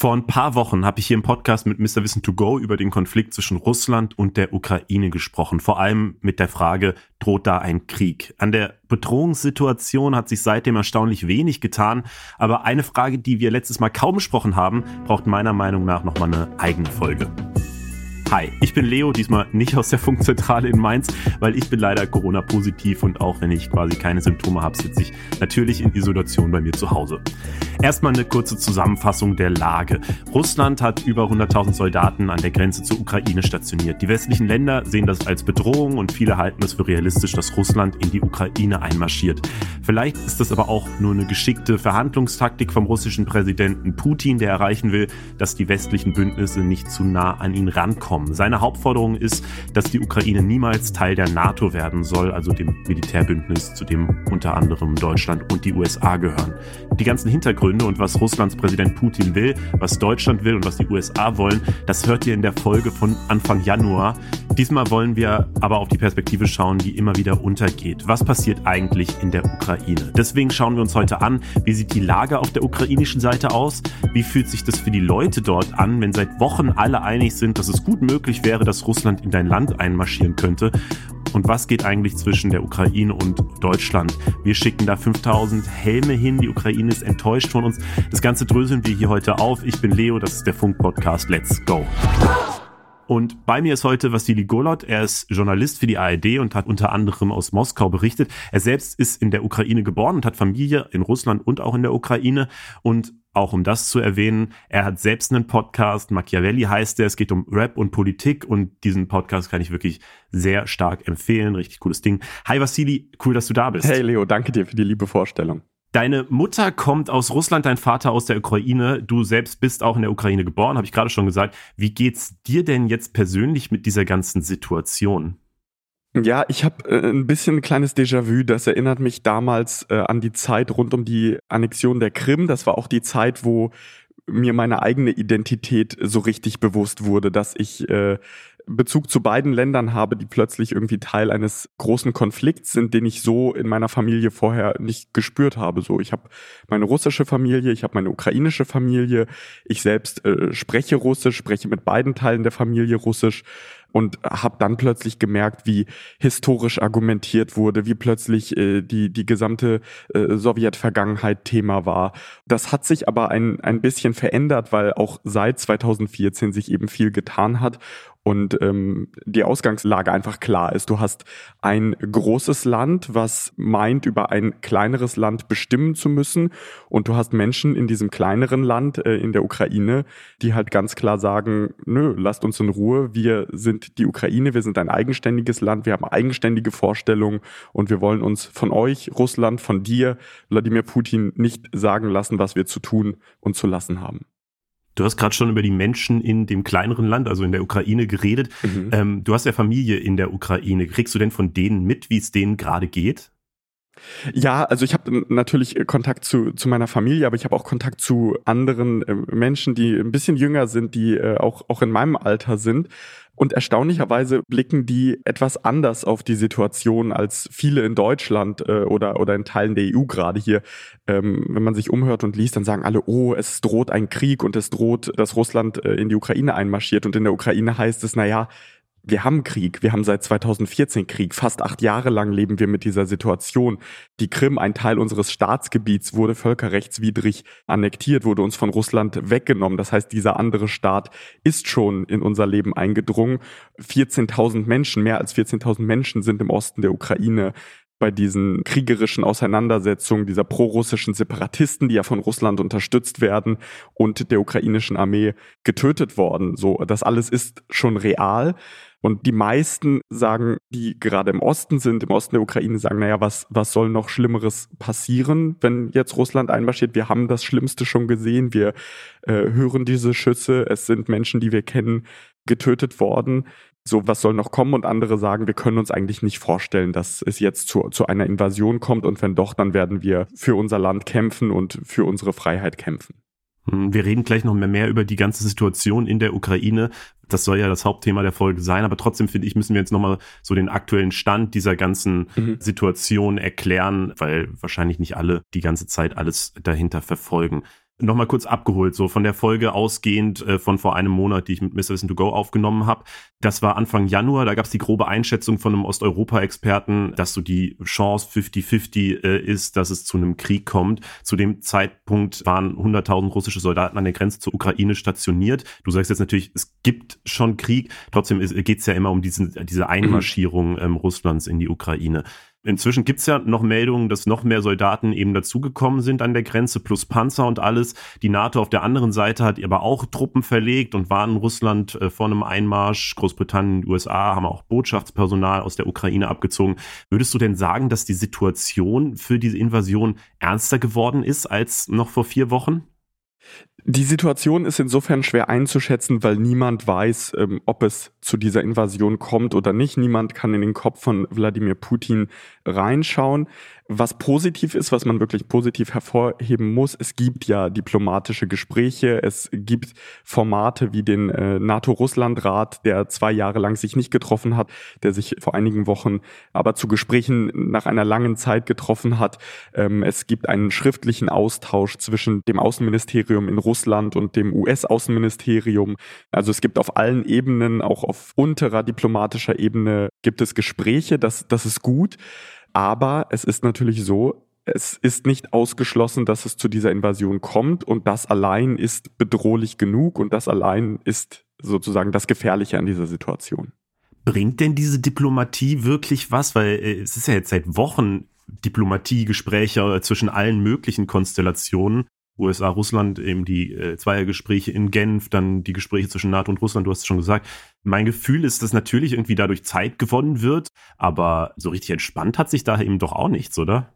Vor ein paar Wochen habe ich hier im Podcast mit Mr. Wissen to Go über den Konflikt zwischen Russland und der Ukraine gesprochen. Vor allem mit der Frage, droht da ein Krieg? An der Bedrohungssituation hat sich seitdem erstaunlich wenig getan. Aber eine Frage, die wir letztes Mal kaum besprochen haben, braucht meiner Meinung nach nochmal eine eigene Folge. Hi, ich bin Leo, diesmal nicht aus der Funkzentrale in Mainz, weil ich bin leider Corona-positiv und auch wenn ich quasi keine Symptome habe, sitze ich natürlich in Isolation bei mir zu Hause. Erstmal eine kurze Zusammenfassung der Lage. Russland hat über 100.000 Soldaten an der Grenze zur Ukraine stationiert. Die westlichen Länder sehen das als Bedrohung und viele halten es für realistisch, dass Russland in die Ukraine einmarschiert. Vielleicht ist das aber auch nur eine geschickte Verhandlungstaktik vom russischen Präsidenten Putin, der erreichen will, dass die westlichen Bündnisse nicht zu nah an ihn rankommen kommen. Seine Hauptforderung ist, dass die Ukraine niemals Teil der NATO werden soll, also dem Militärbündnis, zu dem unter anderem Deutschland und die USA gehören. Die ganzen Hintergründe und was Russlands Präsident Putin will, was Deutschland will und was die USA wollen, das hört ihr in der Folge von Anfang Januar. Diesmal wollen wir aber auf die Perspektive schauen, die immer wieder untergeht. Was passiert eigentlich in der Ukraine? Deswegen schauen wir uns heute an, wie sieht die Lage auf der ukrainischen Seite aus? Wie fühlt sich das für die Leute dort an, wenn seit Wochen alle einig sind, dass es gut möglich wäre, dass Russland in dein Land einmarschieren könnte. Und was geht eigentlich zwischen der Ukraine und Deutschland? Wir schicken da 5000 Helme hin. Die Ukraine ist enttäuscht von uns. Das Ganze dröseln wir hier heute auf. Ich bin Leo, das ist der Funk-Podcast. Let's go. Und bei mir ist heute Vassili Golot. Er ist Journalist für die ARD und hat unter anderem aus Moskau berichtet. Er selbst ist in der Ukraine geboren und hat Familie in Russland und auch in der Ukraine. Und auch um das zu erwähnen, er hat selbst einen Podcast, Machiavelli heißt er, es geht um Rap und Politik und diesen Podcast kann ich wirklich sehr stark empfehlen, richtig cooles Ding. Hi Vassili, cool, dass du da bist. Hey Leo, danke dir für die liebe Vorstellung. Deine Mutter kommt aus Russland, dein Vater aus der Ukraine. Du selbst bist auch in der Ukraine geboren, habe ich gerade schon gesagt. Wie geht's dir denn jetzt persönlich mit dieser ganzen Situation? Ja, ich habe äh, ein bisschen ein kleines Déjà-vu. Das erinnert mich damals äh, an die Zeit rund um die Annexion der Krim. Das war auch die Zeit, wo mir meine eigene Identität so richtig bewusst wurde, dass ich äh, Bezug zu beiden Ländern habe, die plötzlich irgendwie Teil eines großen Konflikts sind, den ich so in meiner Familie vorher nicht gespürt habe. So, ich habe meine russische Familie, ich habe meine ukrainische Familie, ich selbst äh, spreche Russisch, spreche mit beiden Teilen der Familie Russisch und habe dann plötzlich gemerkt, wie historisch argumentiert wurde, wie plötzlich äh, die, die gesamte äh, Sowjetvergangenheit Thema war. Das hat sich aber ein, ein bisschen verändert, weil auch seit 2014 sich eben viel getan hat und ähm, die Ausgangslage einfach klar ist. Du hast ein großes Land, was meint, über ein kleineres Land bestimmen zu müssen. Und du hast Menschen in diesem kleineren Land, äh, in der Ukraine, die halt ganz klar sagen, nö, lasst uns in Ruhe. Wir sind die Ukraine, wir sind ein eigenständiges Land, wir haben eigenständige Vorstellungen und wir wollen uns von euch, Russland, von dir, Wladimir Putin, nicht sagen lassen, was wir zu tun und zu lassen haben. Du hast gerade schon über die Menschen in dem kleineren Land, also in der Ukraine, geredet. Mhm. Ähm, du hast ja Familie in der Ukraine. Kriegst du denn von denen mit, wie es denen gerade geht? Ja, also ich habe natürlich Kontakt zu, zu meiner Familie, aber ich habe auch Kontakt zu anderen äh, Menschen, die ein bisschen jünger sind, die äh, auch, auch in meinem Alter sind. Und erstaunlicherweise blicken die etwas anders auf die Situation als viele in Deutschland äh, oder, oder in Teilen der EU gerade hier. Ähm, wenn man sich umhört und liest, dann sagen alle, oh, es droht ein Krieg und es droht, dass Russland äh, in die Ukraine einmarschiert. Und in der Ukraine heißt es, na ja, wir haben Krieg, wir haben seit 2014 Krieg, fast acht Jahre lang leben wir mit dieser Situation. Die Krim, ein Teil unseres Staatsgebiets, wurde völkerrechtswidrig annektiert, wurde uns von Russland weggenommen. Das heißt, dieser andere Staat ist schon in unser Leben eingedrungen. 14.000 Menschen, mehr als 14.000 Menschen sind im Osten der Ukraine bei diesen kriegerischen Auseinandersetzungen dieser prorussischen Separatisten, die ja von Russland unterstützt werden und der ukrainischen Armee getötet worden. So, das alles ist schon real. Und die meisten sagen, die gerade im Osten sind, im Osten der Ukraine, sagen, naja, was, was soll noch Schlimmeres passieren, wenn jetzt Russland einmarschiert? Wir haben das Schlimmste schon gesehen. Wir äh, hören diese Schüsse. Es sind Menschen, die wir kennen, getötet worden. So, was soll noch kommen? Und andere sagen, wir können uns eigentlich nicht vorstellen, dass es jetzt zu, zu einer Invasion kommt. Und wenn doch, dann werden wir für unser Land kämpfen und für unsere Freiheit kämpfen. Hm, wir reden gleich noch mehr, mehr über die ganze Situation in der Ukraine. Das soll ja das Hauptthema der Folge sein, aber trotzdem finde ich, müssen wir jetzt nochmal so den aktuellen Stand dieser ganzen mhm. Situation erklären, weil wahrscheinlich nicht alle die ganze Zeit alles dahinter verfolgen. Nochmal kurz abgeholt, so von der Folge ausgehend äh, von vor einem Monat, die ich mit Mr. Wissen to Go aufgenommen habe. Das war Anfang Januar, da gab es die grobe Einschätzung von einem Osteuropa-Experten, dass so die Chance 50-50 äh, ist, dass es zu einem Krieg kommt. Zu dem Zeitpunkt waren 100.000 russische Soldaten an der Grenze zur Ukraine stationiert. Du sagst jetzt natürlich, es gibt schon Krieg, trotzdem geht es ja immer um diesen, diese Einmarschierung ähm, Russlands in die Ukraine. Inzwischen gibt's ja noch Meldungen, dass noch mehr Soldaten eben dazugekommen sind an der Grenze, plus Panzer und alles. Die NATO auf der anderen Seite hat aber auch Truppen verlegt und warnen Russland äh, vor einem Einmarsch. Großbritannien, USA haben auch Botschaftspersonal aus der Ukraine abgezogen. Würdest du denn sagen, dass die Situation für diese Invasion ernster geworden ist als noch vor vier Wochen? Die Situation ist insofern schwer einzuschätzen, weil niemand weiß, ähm, ob es zu dieser Invasion kommt oder nicht. Niemand kann in den Kopf von Wladimir Putin reinschauen. Was positiv ist, was man wirklich positiv hervorheben muss, es gibt ja diplomatische Gespräche, es gibt Formate wie den äh, NATO-Russland-Rat, der zwei Jahre lang sich nicht getroffen hat, der sich vor einigen Wochen aber zu Gesprächen nach einer langen Zeit getroffen hat. Ähm, es gibt einen schriftlichen Austausch zwischen dem Außenministerium in Russland und dem US-Außenministerium. Also es gibt auf allen Ebenen, auch auf unterer diplomatischer Ebene, gibt es Gespräche, das, das ist gut. Aber es ist natürlich so, es ist nicht ausgeschlossen, dass es zu dieser Invasion kommt und das allein ist bedrohlich genug und das allein ist sozusagen das Gefährliche an dieser Situation. Bringt denn diese Diplomatie wirklich was? Weil äh, es ist ja jetzt seit Wochen Diplomatiegespräche zwischen allen möglichen Konstellationen. USA, Russland, eben die äh, Zweiergespräche in Genf, dann die Gespräche zwischen NATO und Russland, du hast es schon gesagt. Mein Gefühl ist, dass natürlich irgendwie dadurch Zeit gewonnen wird, aber so richtig entspannt hat sich da eben doch auch nichts, oder?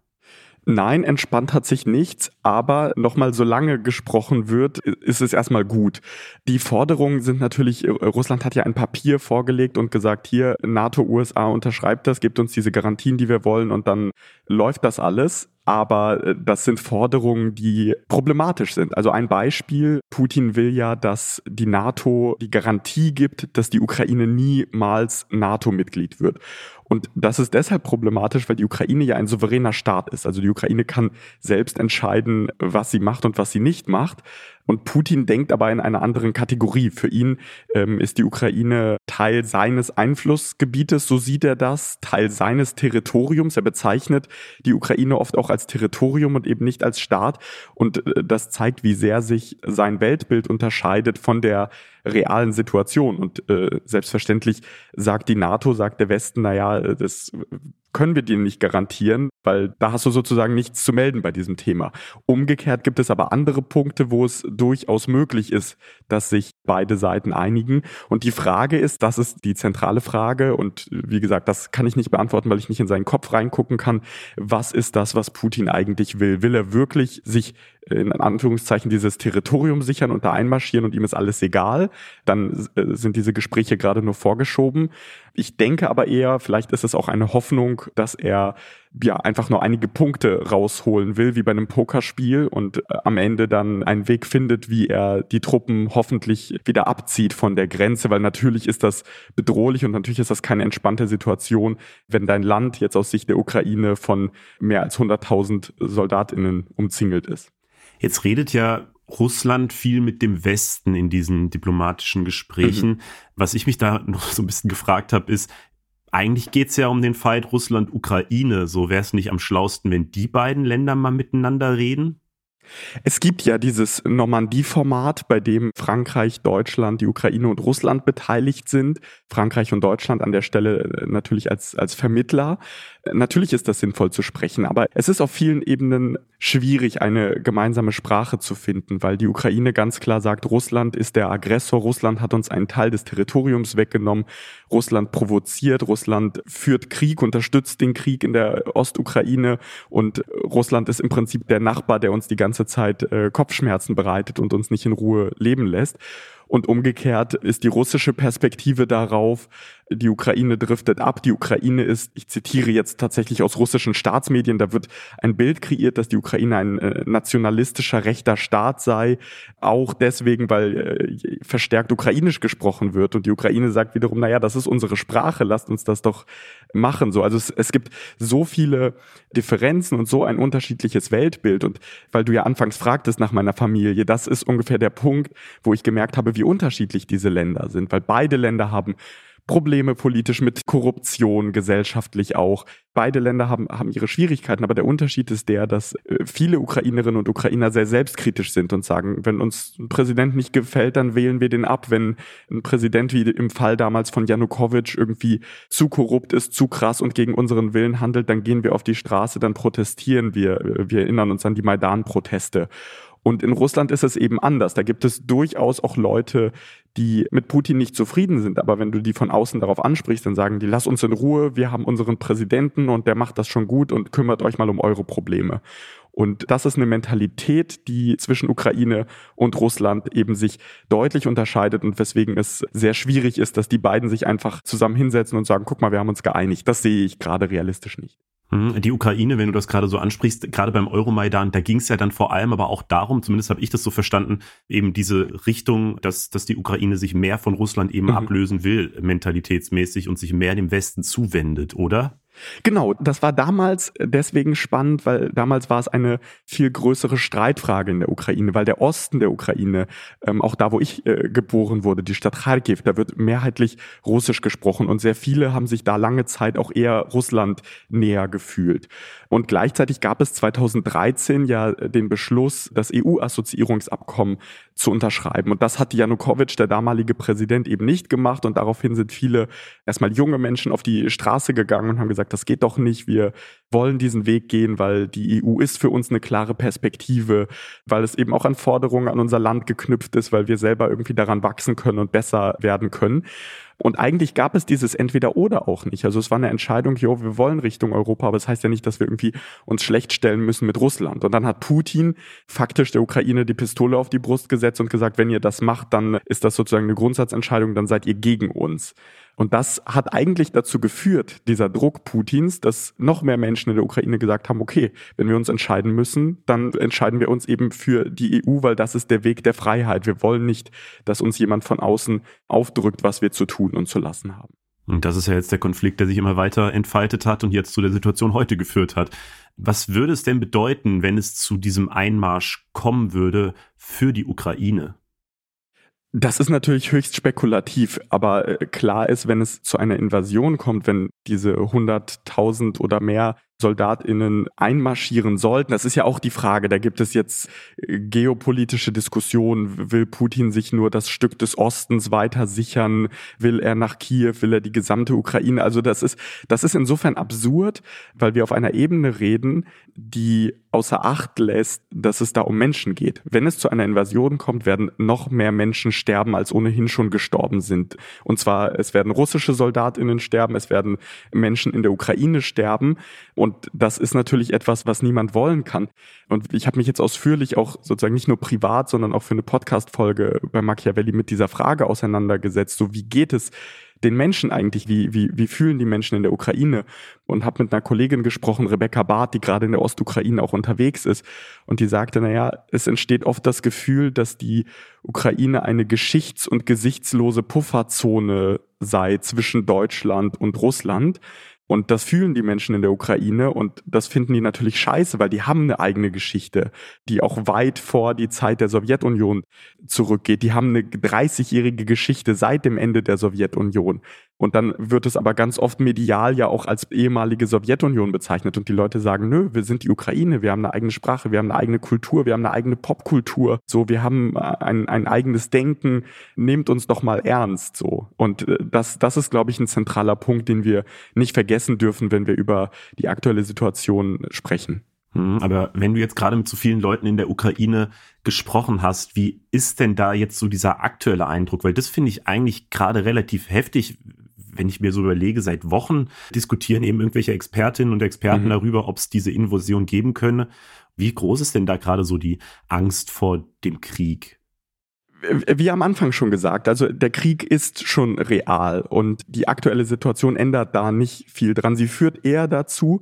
Nein, entspannt hat sich nichts, aber nochmal solange gesprochen wird, ist es erstmal gut. Die Forderungen sind natürlich, Russland hat ja ein Papier vorgelegt und gesagt, hier, NATO, USA unterschreibt das, gibt uns diese Garantien, die wir wollen und dann läuft das alles aber äh, das sind Forderungen, die problematisch sind. Also ein Beispiel, Putin will ja, dass die NATO die Garantie gibt, dass die Ukraine niemals NATO-Mitglied wird. Und das ist deshalb problematisch, weil die Ukraine ja ein souveräner Staat ist. Also die Ukraine kann selbst entscheiden, was sie macht und was sie nicht macht. Und Putin denkt aber in einer anderen Kategorie. Für ihn ähm, ist die Ukraine Teil seines Einflussgebietes, so sieht er das, Teil seines Territoriums. Er bezeichnet die Ukraine oft auch als Territorium und eben nicht als Staat. Und äh, das zeigt, wie sehr sich sein Weltbild unterscheidet von der realen Situation. Und äh, selbstverständlich sagt die NATO, sagt der Westen, naja, das können wir dir nicht garantieren, weil da hast du sozusagen nichts zu melden bei diesem Thema. Umgekehrt gibt es aber andere Punkte, wo es durchaus möglich ist, dass sich beide Seiten einigen. Und die Frage ist, das ist die zentrale Frage und wie gesagt, das kann ich nicht beantworten, weil ich nicht in seinen Kopf reingucken kann. Was ist das, was Putin eigentlich will? Will er wirklich sich in Anführungszeichen dieses Territorium sichern und da einmarschieren und ihm ist alles egal, dann äh, sind diese Gespräche gerade nur vorgeschoben. Ich denke aber eher, vielleicht ist es auch eine Hoffnung, dass er ja einfach nur einige Punkte rausholen will, wie bei einem Pokerspiel und äh, am Ende dann einen Weg findet, wie er die Truppen hoffentlich wieder abzieht von der Grenze, weil natürlich ist das bedrohlich und natürlich ist das keine entspannte Situation, wenn dein Land jetzt aus Sicht der Ukraine von mehr als 100.000 Soldatinnen umzingelt ist. Jetzt redet ja Russland viel mit dem Westen in diesen diplomatischen Gesprächen. Mhm. Was ich mich da noch so ein bisschen gefragt habe, ist, eigentlich geht's ja um den Fight Russland-Ukraine. So wäre es nicht am schlausten, wenn die beiden Länder mal miteinander reden? Es gibt ja dieses Normandie-Format, bei dem Frankreich, Deutschland, die Ukraine und Russland beteiligt sind. Frankreich und Deutschland an der Stelle äh, natürlich als, als Vermittler. Natürlich ist das sinnvoll zu sprechen, aber es ist auf vielen Ebenen schwierig, eine gemeinsame Sprache zu finden, weil die Ukraine ganz klar sagt, Russland ist der Aggressor, Russland hat uns einen Teil des Territoriums weggenommen, Russland provoziert, Russland führt Krieg, unterstützt den Krieg in der Ostukraine und Russland ist im Prinzip der Nachbar, der uns die ganze Zeit äh, Kopfschmerzen bereitet und uns nicht in Ruhe leben lässt. Und umgekehrt ist die russische Perspektive darauf, die Ukraine driftet ab. Die Ukraine ist, ich zitiere jetzt tatsächlich aus russischen Staatsmedien, da wird ein Bild kreiert, dass die Ukraine ein äh, nationalistischer rechter Staat sei. Auch deswegen, weil äh, verstärkt ukrainisch gesprochen wird. Und die Ukraine sagt wiederum, naja, das ist unsere Sprache, lasst uns das doch machen. So, also es, es gibt so viele Differenzen und so ein unterschiedliches Weltbild. Und weil du ja anfangs fragtest nach meiner Familie, das ist ungefähr der Punkt, wo ich gemerkt habe, wie unterschiedlich diese Länder sind, weil beide Länder haben Probleme politisch mit Korruption, gesellschaftlich auch. Beide Länder haben, haben ihre Schwierigkeiten, aber der Unterschied ist der, dass äh, viele Ukrainerinnen und Ukrainer sehr selbstkritisch sind und sagen, wenn uns ein Präsident nicht gefällt, dann wählen wir den ab. Wenn ein Präsident wie im Fall damals von Janukowitsch irgendwie zu korrupt ist, zu krass und gegen unseren Willen handelt, dann gehen wir auf die Straße, dann protestieren wir. Wir erinnern uns an die Maidan-Proteste. Und in Russland ist es eben anders. Da gibt es durchaus auch Leute, die mit Putin nicht zufrieden sind. Aber wenn du die von außen darauf ansprichst, dann sagen die, lass uns in Ruhe, wir haben unseren Präsidenten und der macht das schon gut und kümmert euch mal um eure Probleme. Und das ist eine Mentalität, die zwischen Ukraine und Russland eben sich deutlich unterscheidet und weswegen es sehr schwierig ist, dass die beiden sich einfach zusammen hinsetzen und sagen, guck mal, wir haben uns geeinigt. Das sehe ich gerade realistisch nicht. Mhm. Die Ukraine, wenn du das gerade so ansprichst, gerade beim Euromaidan, da ging es ja dann vor allem aber auch darum, zumindest habe ich das so verstanden, eben diese Richtung, dass, dass die Ukraine sich mehr von Russland eben mhm. ablösen will, mentalitätsmäßig und sich mehr dem Westen zuwendet, oder? Genau, das war damals deswegen spannend, weil damals war es eine viel größere Streitfrage in der Ukraine, weil der Osten der Ukraine, ähm, auch da, wo ich äh, geboren wurde, die Stadt Kharkiv, da wird mehrheitlich Russisch gesprochen und sehr viele haben sich da lange Zeit auch eher Russland näher gefühlt. Und gleichzeitig gab es 2013 ja den Beschluss, das EU-Assoziierungsabkommen zu unterschreiben. Und das hat Janukowitsch, der damalige Präsident, eben nicht gemacht. Und daraufhin sind viele erstmal junge Menschen auf die Straße gegangen und haben gesagt, das geht doch nicht. Wir wollen diesen Weg gehen, weil die EU ist für uns eine klare Perspektive, weil es eben auch an Forderungen an unser Land geknüpft ist, weil wir selber irgendwie daran wachsen können und besser werden können. Und eigentlich gab es dieses Entweder-Oder auch nicht. Also es war eine Entscheidung, jo, wir wollen Richtung Europa, aber das heißt ja nicht, dass wir irgendwie uns schlecht stellen müssen mit Russland. Und dann hat Putin faktisch der Ukraine die Pistole auf die Brust gesetzt und gesagt, wenn ihr das macht, dann ist das sozusagen eine Grundsatzentscheidung, dann seid ihr gegen uns. Und das hat eigentlich dazu geführt, dieser Druck Putins, dass noch mehr Menschen in der Ukraine gesagt haben, okay, wenn wir uns entscheiden müssen, dann entscheiden wir uns eben für die EU, weil das ist der Weg der Freiheit. Wir wollen nicht, dass uns jemand von außen aufdrückt, was wir zu tun und zu lassen haben. Und das ist ja jetzt der Konflikt, der sich immer weiter entfaltet hat und jetzt zu der Situation heute geführt hat. Was würde es denn bedeuten, wenn es zu diesem Einmarsch kommen würde für die Ukraine? Das ist natürlich höchst spekulativ, aber äh, klar ist, wenn es zu einer Invasion kommt, wenn diese 100.000 oder mehr SoldatInnen einmarschieren sollten. Das ist ja auch die Frage. Da gibt es jetzt äh, geopolitische Diskussionen. Will Putin sich nur das Stück des Ostens weiter sichern? Will er nach Kiew? Will er die gesamte Ukraine? Also das ist, das ist insofern absurd, weil wir auf einer Ebene reden, die außer Acht lässt, dass es da um Menschen geht. Wenn es zu einer Invasion kommt, werden noch mehr Menschen sterben, als ohnehin schon gestorben sind. Und zwar, es werden russische SoldatInnen sterben, es werden Menschen in der Ukraine sterben. Und das ist natürlich etwas, was niemand wollen kann. Und ich habe mich jetzt ausführlich auch sozusagen nicht nur privat, sondern auch für eine Podcast-Folge bei Machiavelli mit dieser Frage auseinandergesetzt. So, wie geht es den Menschen eigentlich, wie, wie, wie fühlen die Menschen in der Ukraine? Und habe mit einer Kollegin gesprochen, Rebecca Barth, die gerade in der Ostukraine auch unterwegs ist. Und die sagte, naja, es entsteht oft das Gefühl, dass die Ukraine eine geschichts- und gesichtslose Pufferzone sei zwischen Deutschland und Russland und das fühlen die Menschen in der Ukraine und das finden die natürlich scheiße, weil die haben eine eigene Geschichte, die auch weit vor die Zeit der Sowjetunion zurückgeht. Die haben eine 30-jährige Geschichte seit dem Ende der Sowjetunion. Und dann wird es aber ganz oft medial ja auch als ehemalige Sowjetunion bezeichnet. Und die Leute sagen, nö, wir sind die Ukraine, wir haben eine eigene Sprache, wir haben eine eigene Kultur, wir haben eine eigene Popkultur. So, wir haben ein, ein eigenes Denken. Nehmt uns doch mal ernst. So. Und äh, das, das ist, glaube ich, ein zentraler Punkt, den wir nicht vergessen dürfen, wenn wir über die aktuelle Situation sprechen. Hm, aber wenn du jetzt gerade mit so vielen Leuten in der Ukraine gesprochen hast, wie ist denn da jetzt so dieser aktuelle Eindruck? Weil das finde ich eigentlich gerade relativ heftig, wenn ich mir so überlege, seit Wochen diskutieren eben irgendwelche Expertinnen und Experten mhm. darüber, ob es diese Invasion geben könne. Wie groß ist denn da gerade so die Angst vor dem Krieg? wie am Anfang schon gesagt, also der Krieg ist schon real und die aktuelle Situation ändert da nicht viel dran. Sie führt eher dazu,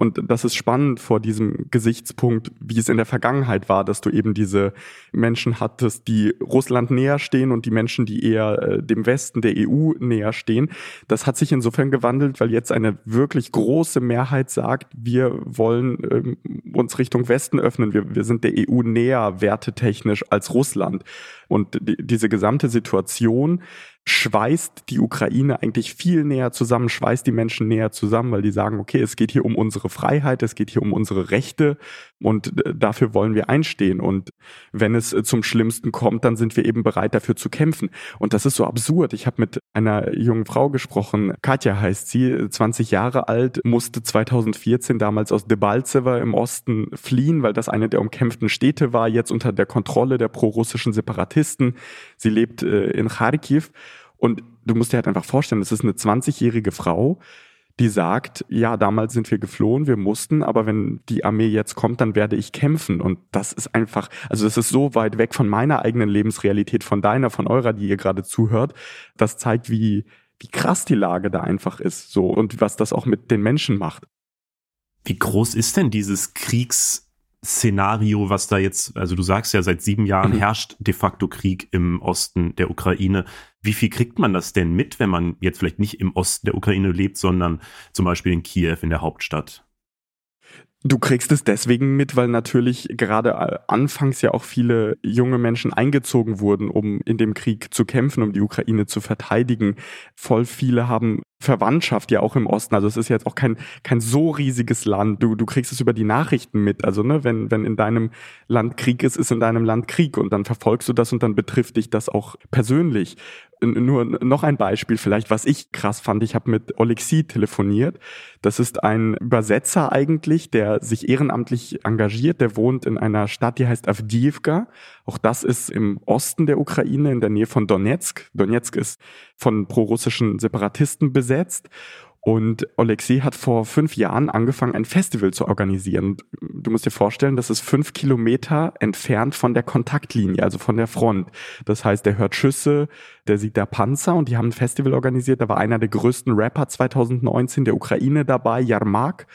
und das ist spannend vor diesem Gesichtspunkt, wie es in der Vergangenheit war, dass du eben diese Menschen hattest, die Russland näher stehen und die Menschen, die eher äh, dem Westen der EU näher stehen. Das hat sich insofern gewandelt, weil jetzt eine wirklich große Mehrheit sagt, wir wollen ähm, uns Richtung Westen öffnen. Wir, wir sind der EU näher wertetechnisch als Russland. Und die, diese gesamte Situation schweißt die Ukraine eigentlich viel näher zusammen, schweißt die Menschen näher zusammen, weil die sagen, okay, es geht hier um unsere Freiheit, es geht hier um unsere Rechte und äh, dafür wollen wir einstehen. Und wenn es äh, zum Schlimmsten kommt, dann sind wir eben bereit, dafür zu kämpfen. Und das ist so absurd. Ich habe mit einer jungen Frau gesprochen, Katja heißt sie, 20 Jahre alt, musste 2014 damals aus Debaltseve im Osten fliehen, weil das eine der umkämpften Städte war, jetzt unter der Kontrolle der prorussischen Separatisten. Sie lebt äh, in Kharkiv und du musst dir halt einfach vorstellen, das ist eine 20-jährige Frau, die sagt, ja, damals sind wir geflohen, wir mussten, aber wenn die Armee jetzt kommt, dann werde ich kämpfen. Und das ist einfach, also das ist so weit weg von meiner eigenen Lebensrealität, von deiner, von eurer, die ihr gerade zuhört. Das zeigt, wie, wie krass die Lage da einfach ist, so, und was das auch mit den Menschen macht. Wie groß ist denn dieses Kriegs, Szenario, was da jetzt, also du sagst ja, seit sieben Jahren mhm. herrscht de facto Krieg im Osten der Ukraine. Wie viel kriegt man das denn mit, wenn man jetzt vielleicht nicht im Osten der Ukraine lebt, sondern zum Beispiel in Kiew, in der Hauptstadt? Du kriegst es deswegen mit, weil natürlich gerade äh, anfangs ja auch viele junge Menschen eingezogen wurden, um in dem Krieg zu kämpfen, um die Ukraine zu verteidigen. Voll viele haben Verwandtschaft ja auch im Osten. Also es ist jetzt auch kein, kein so riesiges Land. Du, du kriegst es über die Nachrichten mit. Also, ne, wenn, wenn in deinem Land Krieg ist, ist in deinem Land Krieg und dann verfolgst du das und dann betrifft dich das auch persönlich. Nur noch ein Beispiel vielleicht, was ich krass fand. Ich habe mit Olexi telefoniert. Das ist ein Übersetzer eigentlich, der sich ehrenamtlich engagiert. Der wohnt in einer Stadt, die heißt Avdiivka. Auch das ist im Osten der Ukraine, in der Nähe von Donetsk. Donetsk ist von prorussischen Separatisten besetzt. Und Alexei hat vor fünf Jahren angefangen, ein Festival zu organisieren. Du musst dir vorstellen, das ist fünf Kilometer entfernt von der Kontaktlinie, also von der Front. Das heißt, der hört Schüsse, der sieht der Panzer und die haben ein Festival organisiert. Da war einer der größten Rapper 2019 der Ukraine dabei, Yarmak.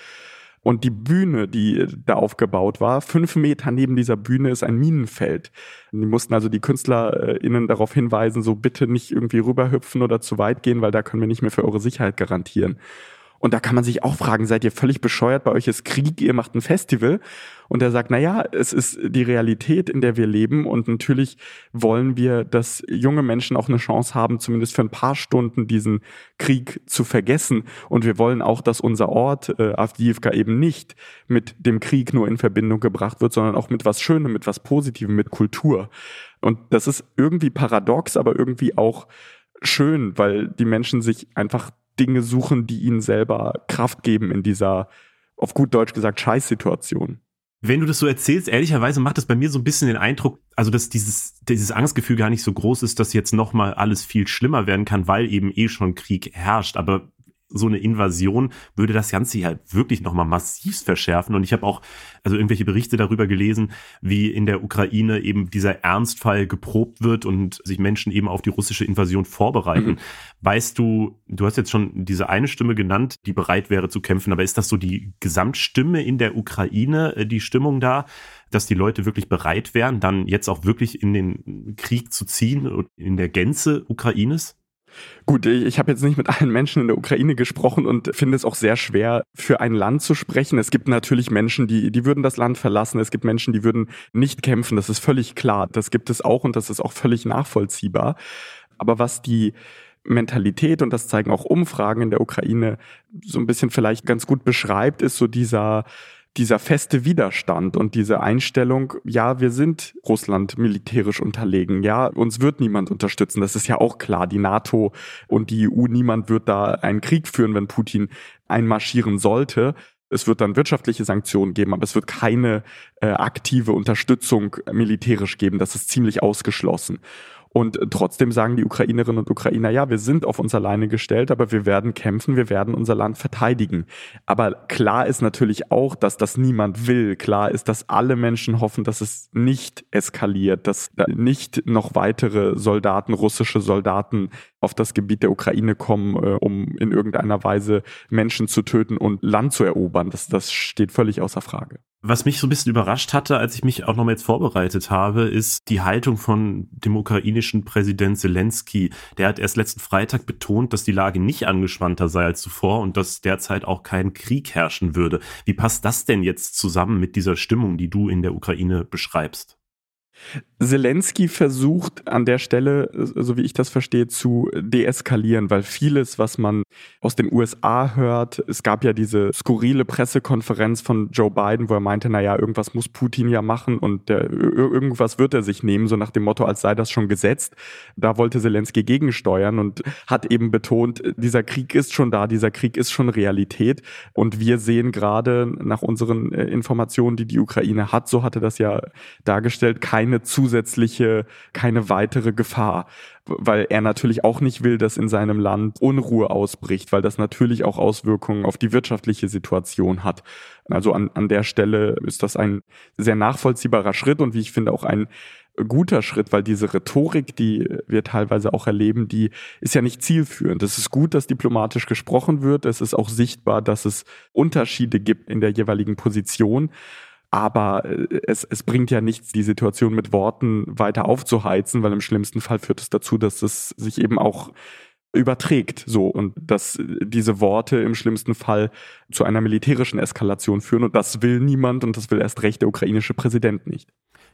Und die Bühne, die da aufgebaut war, fünf Meter neben dieser Bühne ist ein Minenfeld. Die mussten also die KünstlerInnen darauf hinweisen, so bitte nicht irgendwie rüberhüpfen oder zu weit gehen, weil da können wir nicht mehr für eure Sicherheit garantieren. Und da kann man sich auch fragen, seid ihr völlig bescheuert? Bei euch ist Krieg, ihr macht ein Festival. Und er sagt, na ja, es ist die Realität, in der wir leben. Und natürlich wollen wir, dass junge Menschen auch eine Chance haben, zumindest für ein paar Stunden diesen Krieg zu vergessen. Und wir wollen auch, dass unser Ort, äh, Avdiivka, eben nicht mit dem Krieg nur in Verbindung gebracht wird, sondern auch mit was Schönem, mit was Positivem, mit Kultur. Und das ist irgendwie paradox, aber irgendwie auch schön, weil die Menschen sich einfach Dinge suchen, die ihnen selber Kraft geben in dieser, auf gut Deutsch gesagt, Scheißsituation. Wenn du das so erzählst, ehrlicherweise macht es bei mir so ein bisschen den Eindruck, also dass dieses, dieses Angstgefühl gar nicht so groß ist, dass jetzt nochmal alles viel schlimmer werden kann, weil eben eh schon Krieg herrscht. Aber so eine Invasion würde das Ganze ja wirklich nochmal massiv verschärfen. Und ich habe auch also irgendwelche Berichte darüber gelesen, wie in der Ukraine eben dieser Ernstfall geprobt wird und sich Menschen eben auf die russische Invasion vorbereiten. Mhm. Weißt du, du hast jetzt schon diese eine Stimme genannt, die bereit wäre zu kämpfen, aber ist das so die Gesamtstimme in der Ukraine, äh, die Stimmung da? dass die Leute wirklich bereit wären, dann jetzt auch wirklich in den Krieg zu ziehen, in der Gänze Ukraines? Gut, ich habe jetzt nicht mit allen Menschen in der Ukraine gesprochen und finde es auch sehr schwer, für ein Land zu sprechen. Es gibt natürlich Menschen, die, die würden das Land verlassen. Es gibt Menschen, die würden nicht kämpfen. Das ist völlig klar. Das gibt es auch und das ist auch völlig nachvollziehbar. Aber was die Mentalität, und das zeigen auch Umfragen in der Ukraine, so ein bisschen vielleicht ganz gut beschreibt, ist so dieser dieser feste Widerstand und diese Einstellung, ja, wir sind Russland militärisch unterlegen, ja, uns wird niemand unterstützen, das ist ja auch klar, die NATO und die EU, niemand wird da einen Krieg führen, wenn Putin einmarschieren sollte. Es wird dann wirtschaftliche Sanktionen geben, aber es wird keine äh, aktive Unterstützung militärisch geben, das ist ziemlich ausgeschlossen. Und trotzdem sagen die Ukrainerinnen und Ukrainer, ja, wir sind auf uns alleine gestellt, aber wir werden kämpfen, wir werden unser Land verteidigen. Aber klar ist natürlich auch, dass das niemand will. Klar ist, dass alle Menschen hoffen, dass es nicht eskaliert, dass nicht noch weitere Soldaten, russische Soldaten auf das Gebiet der Ukraine kommen, äh, um in irgendeiner Weise Menschen zu töten und Land zu erobern. Das, das steht völlig außer Frage. Was mich so ein bisschen überrascht hatte, als ich mich auch nochmal jetzt vorbereitet habe, ist die Haltung von dem ukrainischen Präsident Zelensky. Der hat erst letzten Freitag betont, dass die Lage nicht angespannter sei als zuvor und dass derzeit auch kein Krieg herrschen würde. Wie passt das denn jetzt zusammen mit dieser Stimmung, die du in der Ukraine beschreibst? Zelensky versucht an der Stelle, so wie ich das verstehe, zu deeskalieren, weil vieles, was man aus den USA hört, es gab ja diese skurrile Pressekonferenz von Joe Biden, wo er meinte, naja, irgendwas muss Putin ja machen und der, irgendwas wird er sich nehmen, so nach dem Motto, als sei das schon gesetzt. Da wollte Zelensky gegensteuern und hat eben betont, dieser Krieg ist schon da, dieser Krieg ist schon Realität und wir sehen gerade nach unseren äh, Informationen, die die Ukraine hat, so hatte das ja dargestellt, keine zu zusätzliche, keine weitere Gefahr, weil er natürlich auch nicht will, dass in seinem Land Unruhe ausbricht, weil das natürlich auch Auswirkungen auf die wirtschaftliche Situation hat. Also an, an der Stelle ist das ein sehr nachvollziehbarer Schritt und wie ich finde auch ein guter Schritt, weil diese Rhetorik, die wir teilweise auch erleben, die ist ja nicht zielführend. Es ist gut, dass diplomatisch gesprochen wird. Es ist auch sichtbar, dass es Unterschiede gibt in der jeweiligen Position aber äh, es, es bringt ja nichts, die Situation mit Worten weiter aufzuheizen, weil im schlimmsten Fall führt es dazu, dass es sich eben auch überträgt so und dass diese Worte im schlimmsten Fall zu einer militärischen Eskalation führen und das will niemand und das will erst recht der ukrainische Präsident nicht.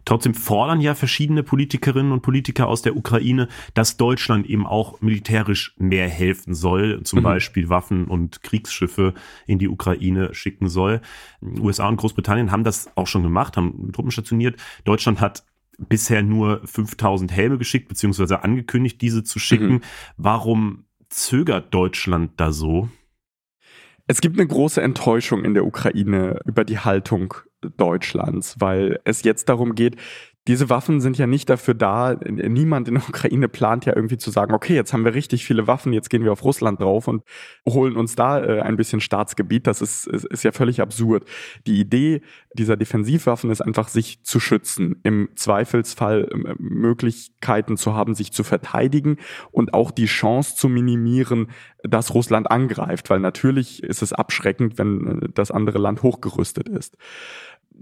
Trotzdem fordern ja verschiedene Politikerinnen und Politiker aus der Ukraine, dass Deutschland eben auch militärisch mehr helfen soll, zum mhm. Beispiel Waffen und Kriegsschiffe in die Ukraine schicken soll. USA und Großbritannien haben das auch schon gemacht, haben Truppen stationiert. Deutschland hat bisher nur 5000 Helme geschickt, beziehungsweise angekündigt, diese zu schicken. Mhm. Warum zögert Deutschland da so? Es gibt eine große Enttäuschung in der Ukraine über die Haltung Deutschlands, weil es jetzt darum geht, diese Waffen sind ja nicht dafür da, niemand in der Ukraine plant ja irgendwie zu sagen, okay, jetzt haben wir richtig viele Waffen, jetzt gehen wir auf Russland drauf und holen uns da äh, ein bisschen Staatsgebiet. Das ist, ist, ist ja völlig absurd. Die Idee dieser Defensivwaffen ist einfach, sich zu schützen, im Zweifelsfall äh, Möglichkeiten zu haben, sich zu verteidigen und auch die Chance zu minimieren, dass Russland angreift, weil natürlich ist es abschreckend, wenn äh, das andere Land hochgerüstet ist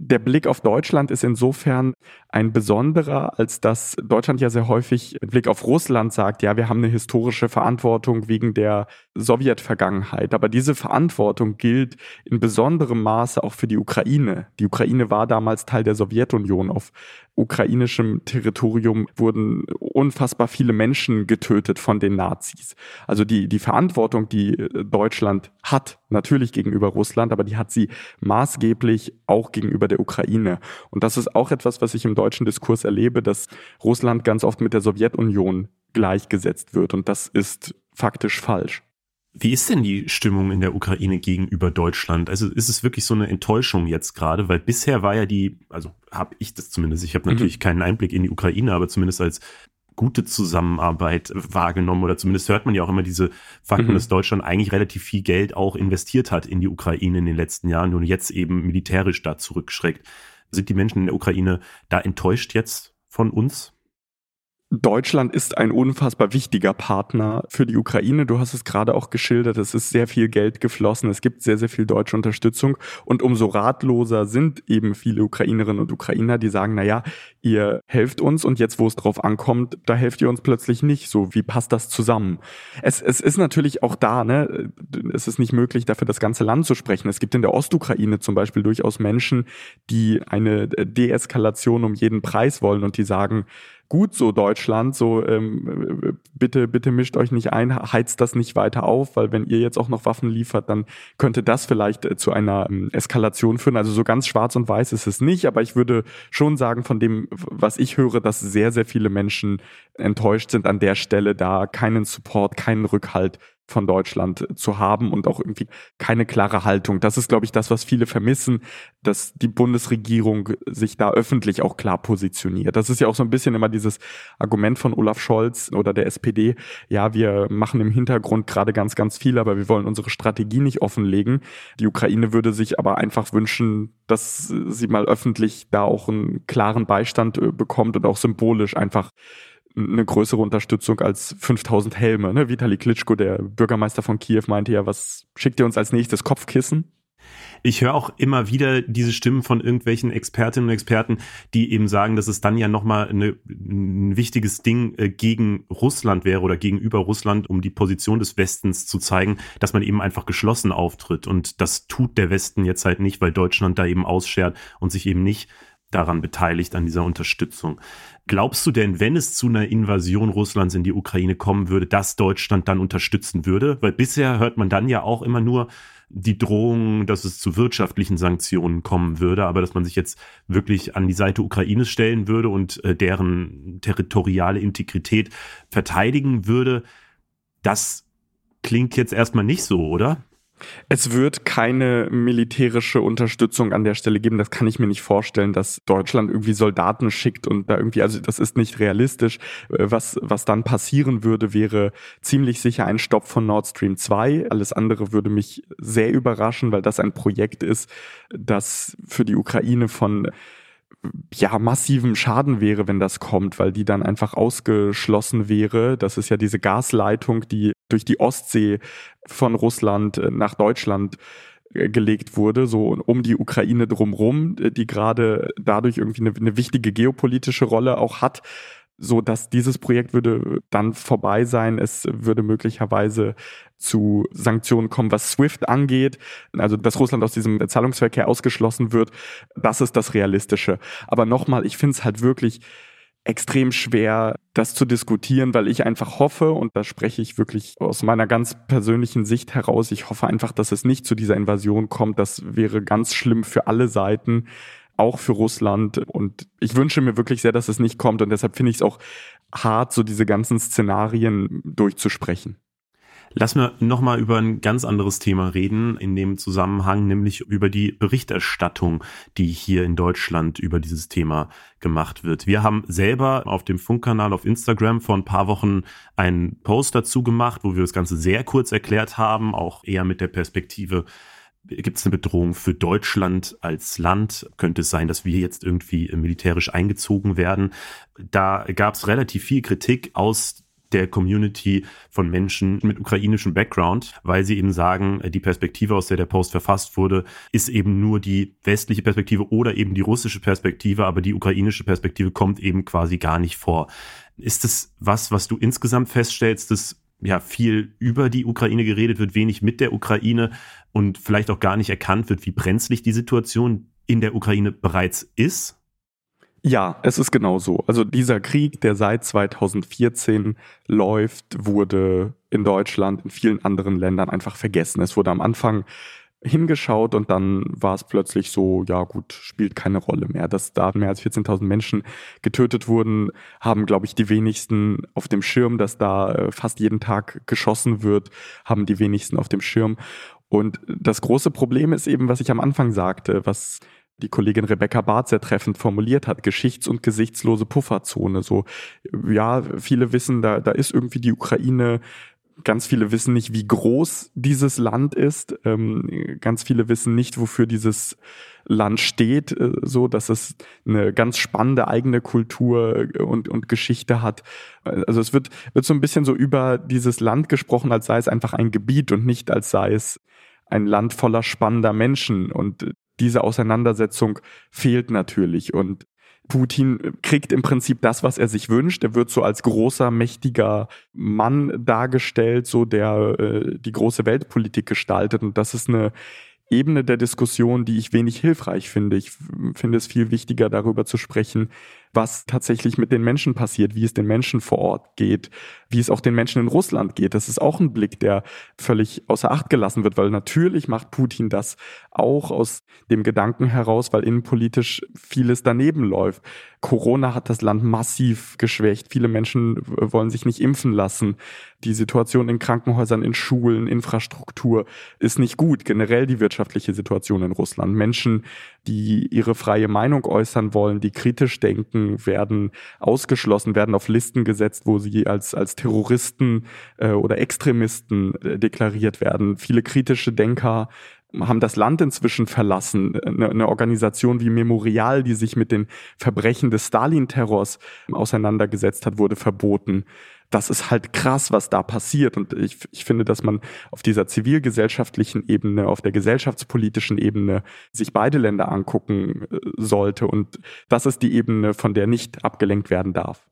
der Blick auf Deutschland ist insofern ein besonderer, als dass Deutschland ja sehr häufig im Blick auf Russland sagt, ja, wir haben eine historische Verantwortung wegen der Sowjetvergangenheit. Aber diese Verantwortung gilt in besonderem Maße auch für die Ukraine. Die Ukraine war damals Teil der Sowjetunion. Auf ukrainischem Territorium wurden unfassbar viele Menschen getötet von den Nazis. Also die, die Verantwortung, die Deutschland hat, natürlich gegenüber Russland, aber die hat sie maßgeblich auch gegenüber der Ukraine. Und das ist auch etwas, was ich im deutschen Diskurs erlebe, dass Russland ganz oft mit der Sowjetunion gleichgesetzt wird. Und das ist faktisch falsch. Wie ist denn die Stimmung in der Ukraine gegenüber Deutschland? Also ist es wirklich so eine Enttäuschung jetzt gerade? Weil bisher war ja die, also habe ich das zumindest, ich habe mhm. natürlich mhm. keinen Einblick in die Ukraine, aber zumindest als gute Zusammenarbeit wahrgenommen oder zumindest hört man ja auch immer diese Fakten, mhm. dass Deutschland eigentlich relativ viel Geld auch investiert hat in die Ukraine in den letzten Jahren und jetzt eben militärisch da zurückschreckt. Sind die Menschen in der Ukraine da enttäuscht jetzt von uns? Deutschland ist ein unfassbar wichtiger Partner für die Ukraine. Du hast es gerade auch geschildert. Es ist sehr viel Geld geflossen. Es gibt sehr, sehr viel deutsche Unterstützung. Und umso ratloser sind eben viele Ukrainerinnen und Ukrainer, die sagen, na ja, ihr helft uns und jetzt, wo es drauf ankommt, da helft ihr uns plötzlich nicht. So, wie passt das zusammen? Es, es ist natürlich auch da, ne, es ist nicht möglich, dafür das ganze Land zu sprechen. Es gibt in der Ostukraine zum Beispiel durchaus Menschen, die eine Deeskalation um jeden Preis wollen und die sagen, gut so Deutschland, so ähm, bitte, bitte mischt euch nicht ein, heizt das nicht weiter auf, weil wenn ihr jetzt auch noch Waffen liefert, dann könnte das vielleicht äh, zu einer ähm, Eskalation führen. Also so ganz schwarz und weiß ist es nicht, aber ich würde schon sagen, von dem, was ich höre, dass sehr, sehr viele Menschen enttäuscht sind an der Stelle, da keinen Support, keinen Rückhalt von Deutschland zu haben und auch irgendwie keine klare Haltung. Das ist, glaube ich, das, was viele vermissen, dass die Bundesregierung sich da öffentlich auch klar positioniert. Das ist ja auch so ein bisschen immer dieses Argument von Olaf Scholz oder der SPD. Ja, wir machen im Hintergrund gerade ganz, ganz viel, aber wir wollen unsere Strategie nicht offenlegen. Die Ukraine würde sich aber einfach wünschen, dass sie mal öffentlich da auch einen klaren Beistand äh, bekommt und auch symbolisch einfach eine größere Unterstützung als 5000 Helme. Ne? Vitali Klitschko, der Bürgermeister von Kiew, meinte ja, was schickt ihr uns als nächstes Kopfkissen? Ich höre auch immer wieder diese Stimmen von irgendwelchen Expertinnen und Experten, die eben sagen, dass es dann ja nochmal ein wichtiges Ding äh, gegen Russland wäre oder gegenüber Russland, um die Position des Westens zu zeigen, dass man eben einfach geschlossen auftritt. Und das tut der Westen jetzt halt nicht, weil Deutschland da eben ausschert und sich eben nicht daran beteiligt, an dieser Unterstützung. Glaubst du denn, wenn es zu einer Invasion Russlands in die Ukraine kommen würde, dass Deutschland dann unterstützen würde? Weil bisher hört man dann ja auch immer nur die Drohung, dass es zu wirtschaftlichen Sanktionen kommen würde, aber dass man sich jetzt wirklich an die Seite Ukraines stellen würde und äh, deren territoriale Integrität verteidigen würde, das klingt jetzt erstmal nicht so, oder? Es wird keine militärische Unterstützung an der Stelle geben. Das kann ich mir nicht vorstellen, dass Deutschland irgendwie Soldaten schickt und da irgendwie, also das ist nicht realistisch. Äh, was, was dann passieren würde, wäre ziemlich sicher ein Stopp von Nord Stream 2. Alles andere würde mich sehr überraschen, weil das ein Projekt ist, das für die Ukraine von ja, massivem Schaden wäre, wenn das kommt, weil die dann einfach ausgeschlossen wäre. Das ist ja diese Gasleitung, die durch die Ostsee von Russland äh, nach Deutschland äh, gelegt wurde, so um die Ukraine drumrum, äh, die gerade dadurch irgendwie eine, eine wichtige geopolitische Rolle auch hat so dass dieses Projekt würde dann vorbei sein. Es würde möglicherweise zu Sanktionen kommen, was SWIFT angeht, also dass Russland aus diesem Zahlungsverkehr ausgeschlossen wird. Das ist das Realistische. Aber nochmal, ich finde es halt wirklich extrem schwer, das zu diskutieren, weil ich einfach hoffe, und da spreche ich wirklich aus meiner ganz persönlichen Sicht heraus, ich hoffe einfach, dass es nicht zu dieser Invasion kommt. Das wäre ganz schlimm für alle Seiten, auch für Russland. Und ich wünsche mir wirklich sehr, dass es nicht kommt. Und deshalb finde ich es auch hart, so diese ganzen Szenarien durchzusprechen. Lass mir nochmal über ein ganz anderes Thema reden in dem Zusammenhang, nämlich über die Berichterstattung, die hier in Deutschland über dieses Thema gemacht wird. Wir haben selber auf dem Funkkanal auf Instagram vor ein paar Wochen einen Post dazu gemacht, wo wir das Ganze sehr kurz erklärt haben, auch eher mit der Perspektive, Gibt es eine Bedrohung für Deutschland als Land? Könnte es sein, dass wir jetzt irgendwie militärisch eingezogen werden? Da gab es relativ viel Kritik aus der Community von Menschen mit ukrainischem Background, weil sie eben sagen, die Perspektive, aus der der Post verfasst wurde, ist eben nur die westliche Perspektive oder eben die russische Perspektive, aber die ukrainische Perspektive kommt eben quasi gar nicht vor. Ist es was, was du insgesamt feststellst, dass ja viel über die Ukraine geredet wird, wenig mit der Ukraine und vielleicht auch gar nicht erkannt wird, wie brenzlig die Situation in der Ukraine bereits ist? Ja, es ist genau so. Also dieser Krieg, der seit 2014 läuft, wurde in Deutschland, in vielen anderen Ländern einfach vergessen. Es wurde am Anfang hingeschaut und dann war es plötzlich so, ja gut, spielt keine Rolle mehr. Dass da mehr als 14.000 Menschen getötet wurden, haben, glaube ich, die wenigsten auf dem Schirm, dass da äh, fast jeden Tag geschossen wird, haben die wenigsten auf dem Schirm. Und das große Problem ist eben, was ich am Anfang sagte, was die Kollegin Rebecca Barth sehr treffend formuliert hat, geschichts- und gesichtslose Pufferzone. So, ja, viele wissen, da, da ist irgendwie die Ukraine Ganz viele wissen nicht, wie groß dieses Land ist. Ähm, ganz viele wissen nicht, wofür dieses Land steht, äh, so dass es eine ganz spannende eigene Kultur und, und Geschichte hat. Also es wird, wird so ein bisschen so über dieses Land gesprochen, als sei es einfach ein Gebiet und nicht als sei es ein Land voller spannender Menschen. Und diese Auseinandersetzung fehlt natürlich. Und Putin kriegt im Prinzip das, was er sich wünscht. Er wird so als großer, mächtiger Mann dargestellt, so der äh, die große Weltpolitik gestaltet. Und das ist eine Ebene der Diskussion, die ich wenig hilfreich finde. Ich finde es viel wichtiger, darüber zu sprechen, was tatsächlich mit den Menschen passiert, wie es den Menschen vor Ort geht, wie es auch den Menschen in Russland geht. Das ist auch ein Blick, der völlig außer Acht gelassen wird, weil natürlich macht Putin das auch aus dem Gedanken heraus, weil innenpolitisch vieles daneben läuft. Corona hat das Land massiv geschwächt. Viele Menschen wollen sich nicht impfen lassen. Die Situation in Krankenhäusern, in Schulen, Infrastruktur ist nicht gut. Generell die wirtschaftliche Situation in Russland. Menschen, die ihre freie Meinung äußern wollen, die kritisch denken, werden ausgeschlossen, werden auf Listen gesetzt, wo sie als, als Terroristen äh, oder Extremisten äh, deklariert werden. Viele kritische Denker haben das Land inzwischen verlassen. Eine, eine, Organisation wie Memorial, die sich mit den Verbrechen des Stalin-Terrors auseinandergesetzt hat, wurde verboten. Das ist halt krass, was da passiert. Und ich, ich finde, dass man auf dieser zivilgesellschaftlichen Ebene, auf der gesellschaftspolitischen Ebene sich beide Länder angucken äh, sollte. Und das ist die Ebene, von der nicht abgelenkt werden darf.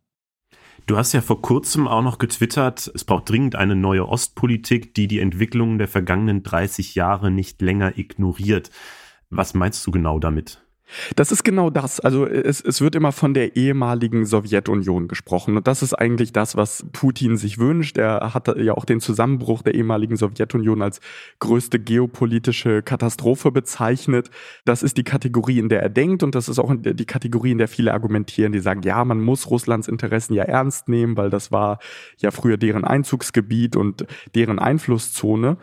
Du hast ja vor kurzem auch noch getwittert, es braucht dringend eine neue Ostpolitik, die die Entwicklungen der vergangenen 30 Jahre nicht länger ignoriert. Was meinst du genau damit? Das ist genau das. Also es, es wird immer von der ehemaligen Sowjetunion gesprochen. Und das ist eigentlich das, was Putin sich wünscht. Er hat ja auch den Zusammenbruch der ehemaligen Sowjetunion als größte geopolitische Katastrophe bezeichnet. Das ist die Kategorie, in der er denkt. Und das ist auch die Kategorie, in der viele argumentieren, die sagen, ja, man muss Russlands Interessen ja ernst nehmen, weil das war ja früher deren Einzugsgebiet und deren Einflusszone.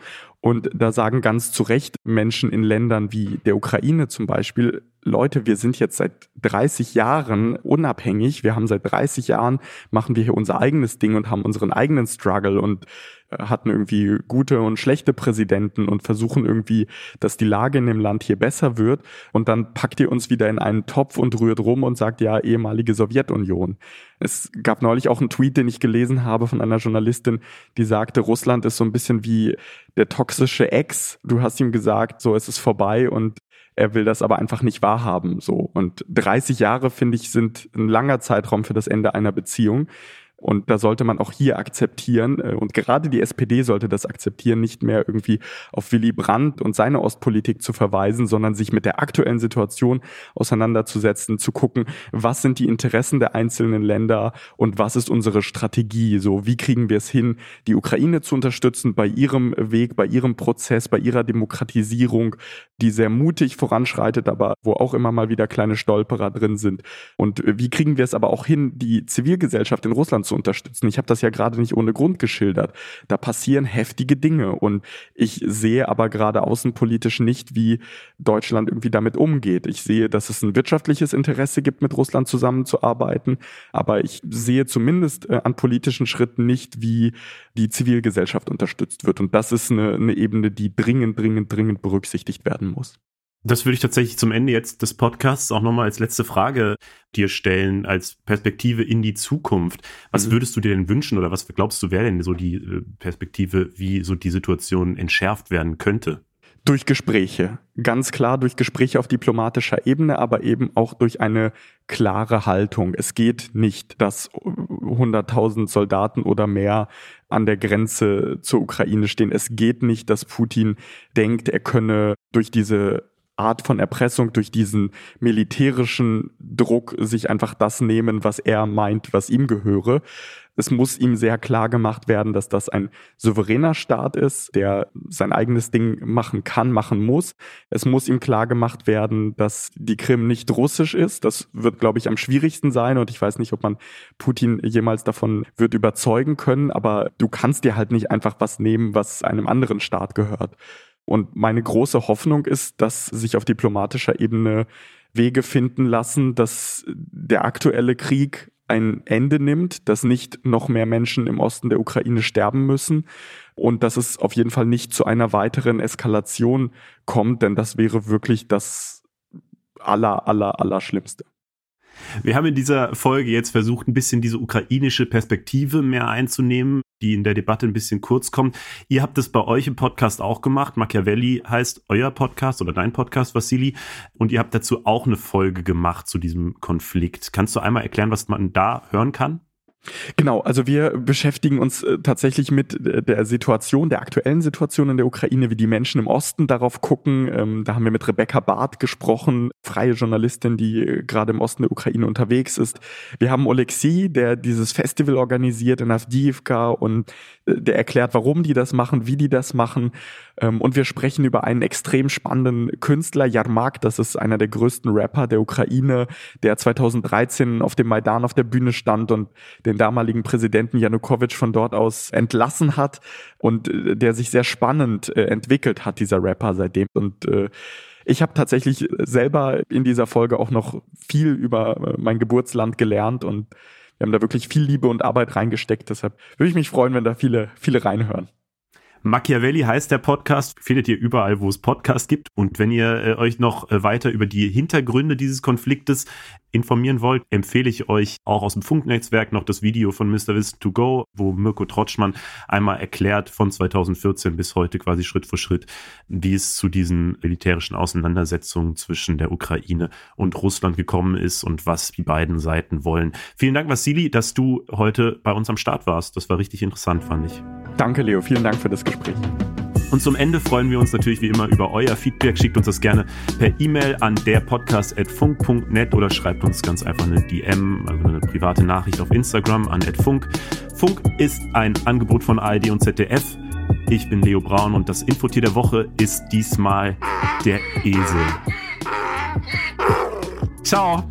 Und da sagen ganz zu Recht Menschen in Ländern wie der Ukraine zum Beispiel, Leute, wir sind jetzt seit 30 Jahren unabhängig. Wir haben seit 30 Jahren, machen wir hier unser eigenes Ding und haben unseren eigenen Struggle und hatten irgendwie gute und schlechte Präsidenten und versuchen irgendwie, dass die Lage in dem Land hier besser wird. Und dann packt ihr uns wieder in einen Topf und rührt rum und sagt, ja, ehemalige Sowjetunion. Es gab neulich auch einen Tweet, den ich gelesen habe von einer Journalistin, die sagte, Russland ist so ein bisschen wie der toxische Ex. Du hast ihm gesagt, so es ist vorbei und er will das aber einfach nicht wahrhaben, so. Und 30 Jahre, finde ich, sind ein langer Zeitraum für das Ende einer Beziehung. Und da sollte man auch hier akzeptieren, äh, und gerade die SPD sollte das akzeptieren, nicht mehr irgendwie auf Willy Brandt und seine Ostpolitik zu verweisen, sondern sich mit der aktuellen Situation auseinanderzusetzen, zu gucken, was sind die Interessen der einzelnen Länder und was ist unsere Strategie? So, wie kriegen wir es hin, die Ukraine zu unterstützen bei ihrem Weg, bei ihrem Prozess, bei ihrer Demokratisierung, die sehr mutig voranschreitet, aber wo auch immer mal wieder kleine Stolperer drin sind. Und wie kriegen wir es aber auch hin, die Zivilgesellschaft in Russland zu unterstützen. Ich habe das ja gerade nicht ohne Grund geschildert. Da passieren heftige Dinge und ich sehe aber gerade außenpolitisch nicht, wie Deutschland irgendwie damit umgeht. Ich sehe, dass es ein wirtschaftliches Interesse gibt, mit Russland zusammenzuarbeiten, aber ich sehe zumindest äh, an politischen Schritten nicht, wie die Zivilgesellschaft unterstützt wird. Und das ist eine, eine Ebene, die dringend, dringend, dringend berücksichtigt werden muss. Das würde ich tatsächlich zum Ende jetzt des Podcasts auch nochmal als letzte Frage dir stellen, als Perspektive in die Zukunft. Was mhm. würdest du dir denn wünschen oder was glaubst du, wäre denn so die äh, Perspektive, wie so die Situation entschärft werden könnte? Durch Gespräche. Ganz klar durch Gespräche auf diplomatischer Ebene, aber eben auch durch eine klare Haltung. Es geht nicht, dass 100.000 Soldaten oder mehr an der Grenze zur Ukraine stehen. Es geht nicht, dass Putin denkt, er könne durch diese Art von Erpressung, durch diesen militärischen Druck sich einfach das nehmen, was er meint, was ihm gehöre. Es muss ihm sehr klar gemacht werden, dass das ein souveräner Staat ist, der sein eigenes Ding machen kann, machen muss. Es muss ihm klar gemacht werden, dass die Krim nicht russisch ist. Das wird, glaube ich, am schwierigsten sein und ich weiß nicht, ob man Putin jemals davon wird überzeugen können, aber du kannst dir halt nicht einfach was nehmen, was einem anderen Staat gehört. Und meine große Hoffnung ist, dass sich auf diplomatischer Ebene Wege finden lassen, dass der aktuelle Krieg ein Ende nimmt, dass nicht noch mehr Menschen im Osten der Ukraine sterben müssen und dass es auf jeden Fall nicht zu einer weiteren Eskalation kommt, denn das wäre wirklich das aller, aller, aller Schlimmste. Wir haben in dieser Folge jetzt versucht, ein bisschen diese ukrainische Perspektive mehr einzunehmen, die in der Debatte ein bisschen kurz kommt. Ihr habt es bei euch im Podcast auch gemacht. Machiavelli heißt euer Podcast oder dein Podcast, Vassili. Und ihr habt dazu auch eine Folge gemacht zu diesem Konflikt. Kannst du einmal erklären, was man da hören kann? Genau, also wir beschäftigen uns äh, tatsächlich mit äh, der Situation, der aktuellen Situation in der Ukraine, wie die Menschen im Osten darauf gucken. Ähm, da haben wir mit Rebecca Barth gesprochen, freie Journalistin, die äh, gerade im Osten der Ukraine unterwegs ist. Wir haben Oleksiy, der dieses Festival organisiert in Avdiivka und der erklärt, warum die das machen, wie die das machen. Ähm, und wir sprechen über einen extrem spannenden Künstler, Yarmak, das ist einer der größten Rapper der Ukraine, der 2013 auf dem Maidan auf der Bühne stand und den damaligen Präsidenten Janukowitsch von dort aus entlassen hat und äh, der sich sehr spannend äh, entwickelt hat, dieser Rapper seitdem. Und äh, ich habe tatsächlich selber in dieser Folge auch noch viel über mein Geburtsland gelernt und wir haben da wirklich viel Liebe und Arbeit reingesteckt. Deshalb würde ich mich freuen, wenn da viele, viele reinhören. Machiavelli heißt der Podcast, findet ihr überall, wo es Podcasts gibt. Und wenn ihr äh, euch noch äh, weiter über die Hintergründe dieses Konfliktes informieren wollt, empfehle ich euch auch aus dem Funknetzwerk noch das Video von Mr. Wissen to Go, wo Mirko Trotschmann einmal erklärt von 2014 bis heute quasi Schritt für Schritt, wie es zu diesen militärischen Auseinandersetzungen zwischen der Ukraine und Russland gekommen ist und was die beiden Seiten wollen. Vielen Dank, Vassili, dass du heute bei uns am Start warst. Das war richtig interessant, fand ich. Danke, Leo. Vielen Dank für das Gespräch. Und zum Ende freuen wir uns natürlich wie immer über euer Feedback. Schickt uns das gerne per E-Mail an derpodcast.funk.net oder schreibt uns ganz einfach eine DM, also eine private Nachricht auf Instagram an @funk. Funk ist ein Angebot von ARD und ZDF. Ich bin Leo Braun und das Infotier der Woche ist diesmal der Esel. Ciao.